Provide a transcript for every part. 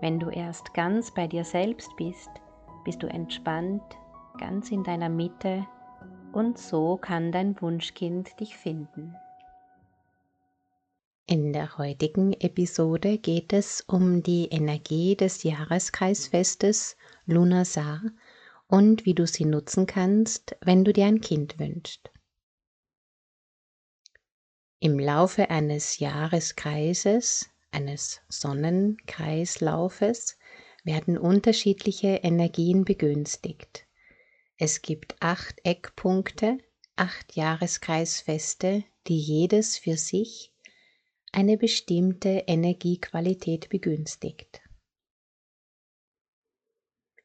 Wenn du erst ganz bei dir selbst bist, bist du entspannt, ganz in deiner Mitte und so kann dein Wunschkind dich finden. In der heutigen Episode geht es um die Energie des Jahreskreisfestes Lunasar und wie du sie nutzen kannst, wenn du dir ein Kind wünschst. Im Laufe eines Jahreskreises eines Sonnenkreislaufes werden unterschiedliche Energien begünstigt. Es gibt acht Eckpunkte, acht Jahreskreisfeste, die jedes für sich eine bestimmte Energiequalität begünstigt.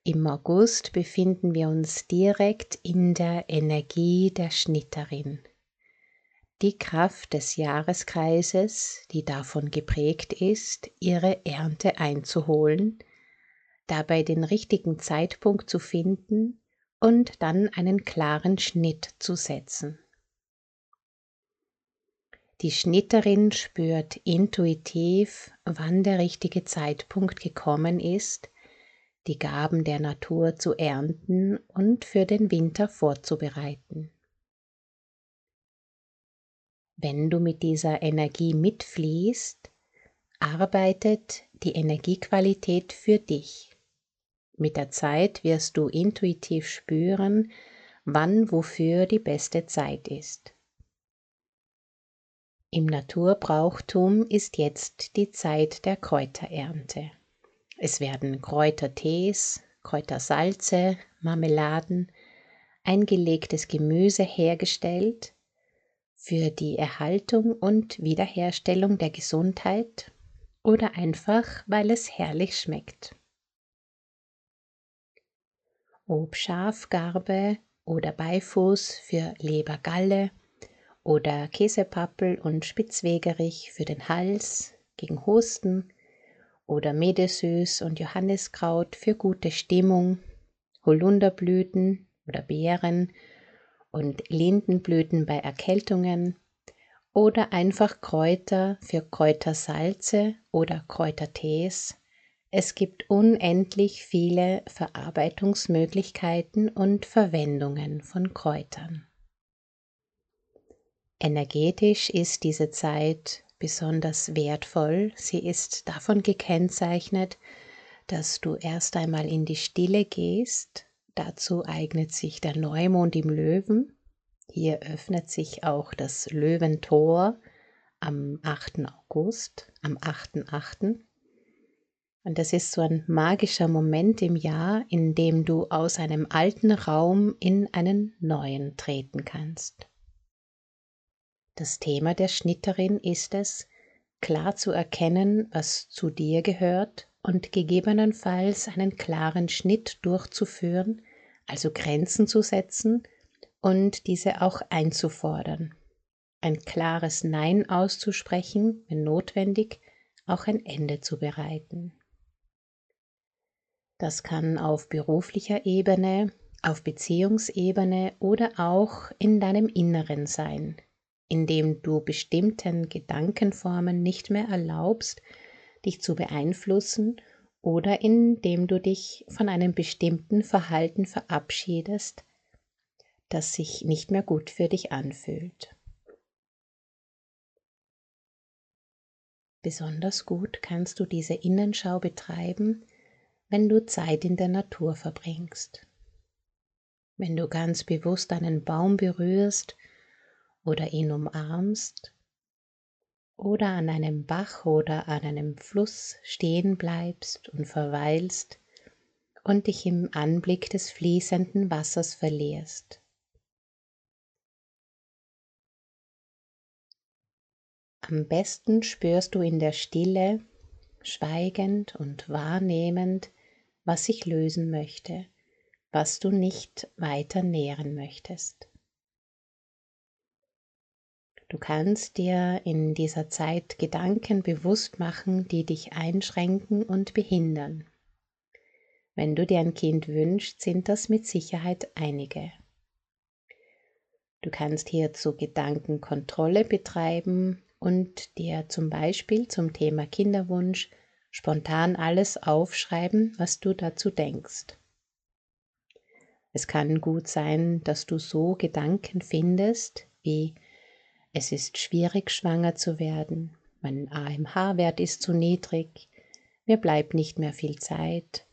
Im August befinden wir uns direkt in der Energie der Schnitterin die Kraft des Jahreskreises, die davon geprägt ist, ihre Ernte einzuholen, dabei den richtigen Zeitpunkt zu finden und dann einen klaren Schnitt zu setzen. Die Schnitterin spürt intuitiv, wann der richtige Zeitpunkt gekommen ist, die Gaben der Natur zu ernten und für den Winter vorzubereiten. Wenn du mit dieser Energie mitfließt, arbeitet die Energiequalität für dich. Mit der Zeit wirst du intuitiv spüren, wann wofür die beste Zeit ist. Im Naturbrauchtum ist jetzt die Zeit der Kräuterernte. Es werden Kräutertees, Kräutersalze, Marmeladen, eingelegtes Gemüse hergestellt, für die Erhaltung und Wiederherstellung der Gesundheit oder einfach, weil es herrlich schmeckt. Ob Schafgarbe oder Beifuß für Lebergalle oder Käsepappel und Spitzwegerich für den Hals gegen Husten oder Medesüß und Johanniskraut für gute Stimmung, Holunderblüten oder Beeren und Lindenblüten bei Erkältungen oder einfach Kräuter für Kräutersalze oder Kräutertees. Es gibt unendlich viele Verarbeitungsmöglichkeiten und Verwendungen von Kräutern. Energetisch ist diese Zeit besonders wertvoll. Sie ist davon gekennzeichnet, dass du erst einmal in die Stille gehst Dazu eignet sich der Neumond im Löwen. Hier öffnet sich auch das Löwentor am 8. August, am 8.8. Und das ist so ein magischer Moment im Jahr, in dem du aus einem alten Raum in einen neuen treten kannst. Das Thema der Schnitterin ist es, klar zu erkennen, was zu dir gehört und gegebenenfalls einen klaren Schnitt durchzuführen, also Grenzen zu setzen und diese auch einzufordern. Ein klares Nein auszusprechen, wenn notwendig, auch ein Ende zu bereiten. Das kann auf beruflicher Ebene, auf Beziehungsebene oder auch in deinem Inneren sein, indem du bestimmten Gedankenformen nicht mehr erlaubst, dich zu beeinflussen oder indem du dich von einem bestimmten Verhalten verabschiedest, das sich nicht mehr gut für dich anfühlt. Besonders gut kannst du diese Innenschau betreiben, wenn du Zeit in der Natur verbringst. Wenn du ganz bewusst einen Baum berührst oder ihn umarmst oder an einem Bach oder an einem Fluss stehen bleibst und verweilst und dich im Anblick des fließenden Wassers verlierst. Am besten spürst du in der Stille, schweigend und wahrnehmend, was sich lösen möchte, was du nicht weiter nähren möchtest. Du kannst dir in dieser Zeit Gedanken bewusst machen, die dich einschränken und behindern. Wenn du dir ein Kind wünschst, sind das mit Sicherheit einige. Du kannst hierzu Gedankenkontrolle betreiben und dir zum Beispiel zum Thema Kinderwunsch spontan alles aufschreiben, was du dazu denkst. Es kann gut sein, dass du so Gedanken findest wie es ist schwierig schwanger zu werden, mein AMH-Wert ist zu niedrig, mir bleibt nicht mehr viel Zeit,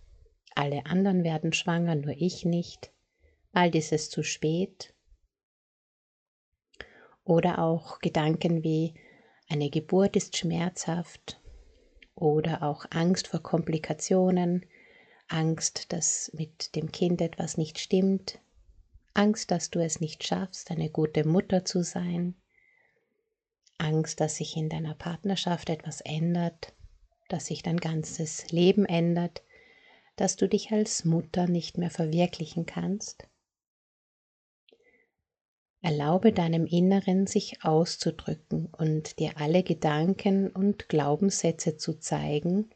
alle anderen werden schwanger, nur ich nicht, bald ist es zu spät. Oder auch Gedanken wie eine Geburt ist schmerzhaft. Oder auch Angst vor Komplikationen, Angst, dass mit dem Kind etwas nicht stimmt, Angst, dass du es nicht schaffst, eine gute Mutter zu sein, Angst, dass sich in deiner Partnerschaft etwas ändert, dass sich dein ganzes Leben ändert, dass du dich als Mutter nicht mehr verwirklichen kannst. Erlaube deinem Inneren sich auszudrücken und dir alle Gedanken und Glaubenssätze zu zeigen,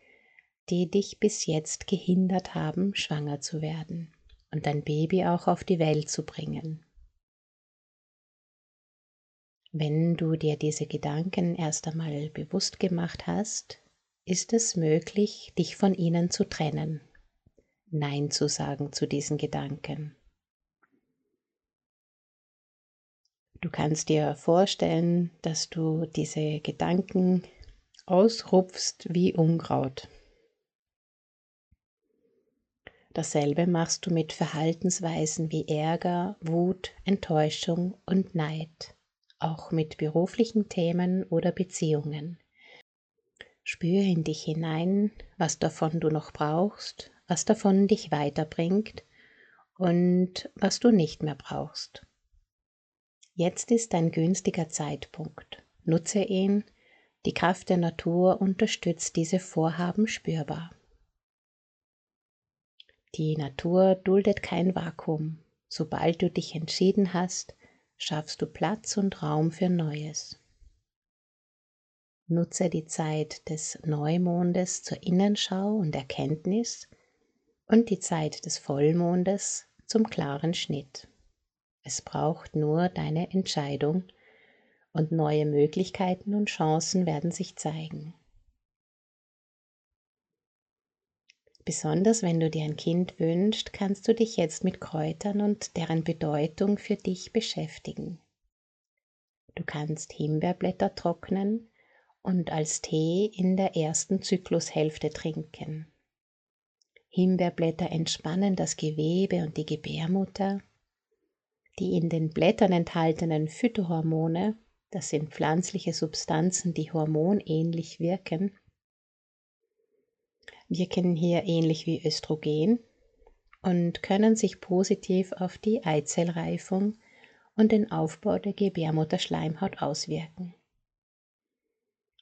die dich bis jetzt gehindert haben, schwanger zu werden und dein Baby auch auf die Welt zu bringen. Wenn du dir diese Gedanken erst einmal bewusst gemacht hast, ist es möglich, dich von ihnen zu trennen, Nein zu sagen zu diesen Gedanken. Du kannst dir vorstellen, dass du diese Gedanken ausrupfst wie Unkraut. Dasselbe machst du mit Verhaltensweisen wie Ärger, Wut, Enttäuschung und Neid auch mit beruflichen Themen oder Beziehungen. Spüre in dich hinein, was davon du noch brauchst, was davon dich weiterbringt und was du nicht mehr brauchst. Jetzt ist ein günstiger Zeitpunkt. Nutze ihn, die Kraft der Natur unterstützt diese Vorhaben spürbar. Die Natur duldet kein Vakuum. Sobald du dich entschieden hast, schaffst du Platz und Raum für Neues. Nutze die Zeit des Neumondes zur Innenschau und Erkenntnis und die Zeit des Vollmondes zum klaren Schnitt. Es braucht nur deine Entscheidung und neue Möglichkeiten und Chancen werden sich zeigen. Besonders wenn du dir ein Kind wünschst, kannst du dich jetzt mit Kräutern und deren Bedeutung für dich beschäftigen. Du kannst Himbeerblätter trocknen und als Tee in der ersten Zyklushälfte trinken. Himbeerblätter entspannen das Gewebe und die Gebärmutter. Die in den Blättern enthaltenen Phytohormone, das sind pflanzliche Substanzen, die hormonähnlich wirken, wirken hier ähnlich wie Östrogen und können sich positiv auf die Eizellreifung und den Aufbau der Gebärmutterschleimhaut auswirken.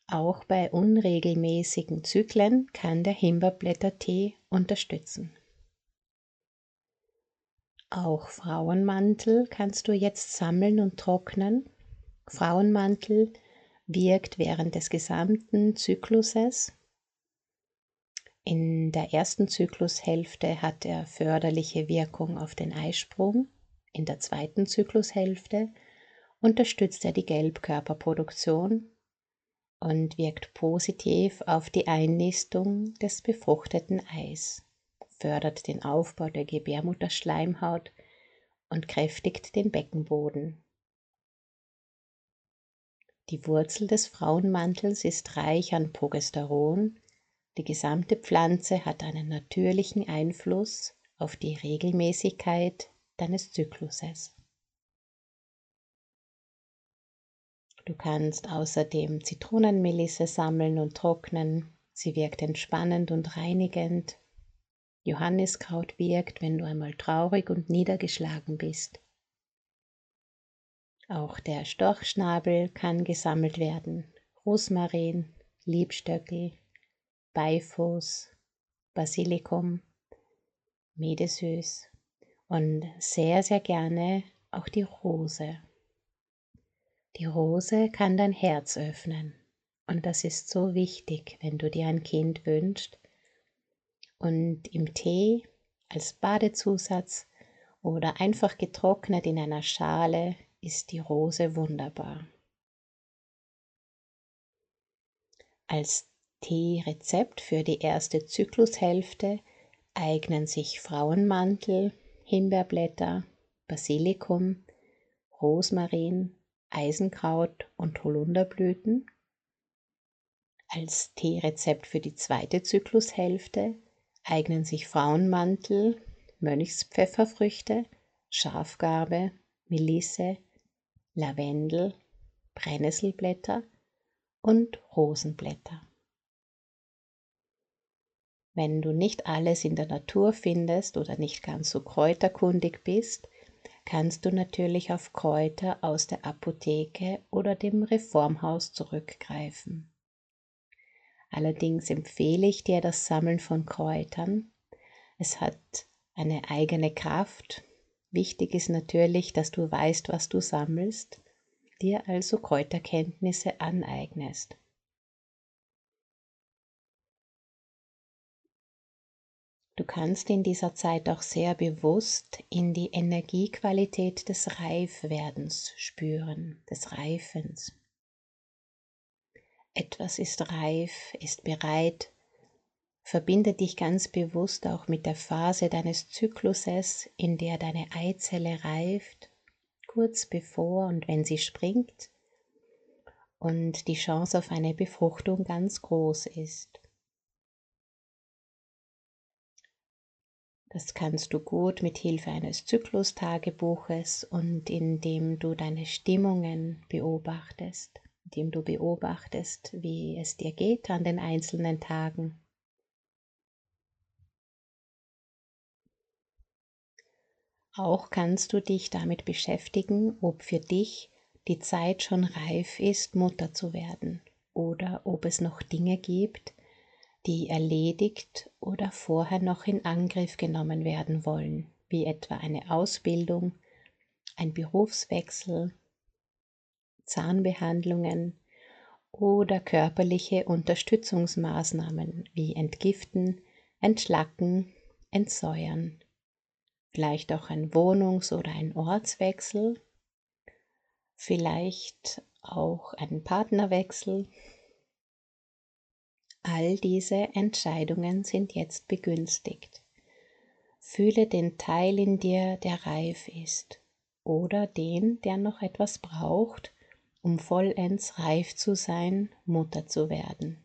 Auch bei unregelmäßigen Zyklen kann der Himbeerblättertee unterstützen. Auch Frauenmantel kannst du jetzt sammeln und trocknen. Frauenmantel wirkt während des gesamten Zykluses in der ersten Zyklushälfte hat er förderliche Wirkung auf den Eisprung. In der zweiten Zyklushälfte unterstützt er die Gelbkörperproduktion und wirkt positiv auf die Einnistung des befruchteten Eis, fördert den Aufbau der Gebärmutterschleimhaut und kräftigt den Beckenboden. Die Wurzel des Frauenmantels ist reich an Progesteron, die gesamte Pflanze hat einen natürlichen Einfluss auf die Regelmäßigkeit deines Zykluses. Du kannst außerdem Zitronenmelisse sammeln und trocknen. Sie wirkt entspannend und reinigend. Johanniskraut wirkt, wenn du einmal traurig und niedergeschlagen bist. Auch der Storchschnabel kann gesammelt werden. Rosmarin, Liebstöckel, Beifuß, Basilikum, Medesüß und sehr, sehr gerne auch die Rose. Die Rose kann dein Herz öffnen und das ist so wichtig, wenn du dir ein Kind wünschst. Und im Tee als Badezusatz oder einfach getrocknet in einer Schale ist die Rose wunderbar. Als Teerezept für die erste Zyklushälfte eignen sich Frauenmantel, Himbeerblätter, Basilikum, Rosmarin, Eisenkraut und Holunderblüten. Als Teerezept für die zweite Zyklushälfte eignen sich Frauenmantel, Mönchspfefferfrüchte, Schafgarbe, Melisse, Lavendel, Brennnesselblätter und Rosenblätter. Wenn du nicht alles in der Natur findest oder nicht ganz so kräuterkundig bist, kannst du natürlich auf Kräuter aus der Apotheke oder dem Reformhaus zurückgreifen. Allerdings empfehle ich dir das Sammeln von Kräutern. Es hat eine eigene Kraft. Wichtig ist natürlich, dass du weißt, was du sammelst, dir also Kräuterkenntnisse aneignest. Kannst in dieser Zeit auch sehr bewusst in die Energiequalität des Reifwerdens spüren, des Reifens. Etwas ist reif, ist bereit. Verbinde dich ganz bewusst auch mit der Phase deines Zykluses, in der deine Eizelle reift, kurz bevor und wenn sie springt und die Chance auf eine Befruchtung ganz groß ist. Das kannst du gut mit Hilfe eines Zyklustagebuches und indem du deine Stimmungen beobachtest indem du beobachtest, wie es dir geht an den einzelnen Tagen. Auch kannst du dich damit beschäftigen, ob für dich die Zeit schon reif ist, Mutter zu werden oder ob es noch Dinge gibt, die erledigt oder vorher noch in Angriff genommen werden wollen, wie etwa eine Ausbildung, ein Berufswechsel Zahnbehandlungen oder körperliche Unterstützungsmaßnahmen wie Entgiften, Entschlacken, Entsäuern. Vielleicht auch ein Wohnungs- oder ein Ortswechsel, vielleicht auch ein Partnerwechsel. All diese Entscheidungen sind jetzt begünstigt. Fühle den Teil in dir, der reif ist, oder den, der noch etwas braucht, um vollends reif zu sein, Mutter zu werden.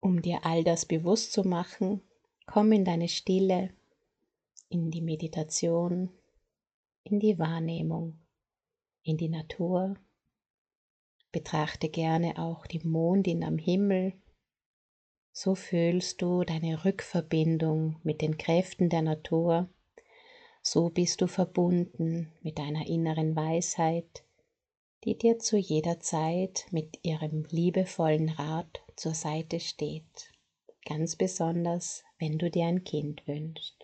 Um dir all das bewusst zu machen, komm in deine Stille, in die Meditation, in die Wahrnehmung, in die Natur. Betrachte gerne auch die Mondin am Himmel. So fühlst du deine Rückverbindung mit den Kräften der Natur so bist du verbunden mit deiner inneren Weisheit, die dir zu jeder Zeit mit ihrem liebevollen Rat zur Seite steht, ganz besonders, wenn du dir ein Kind wünschst.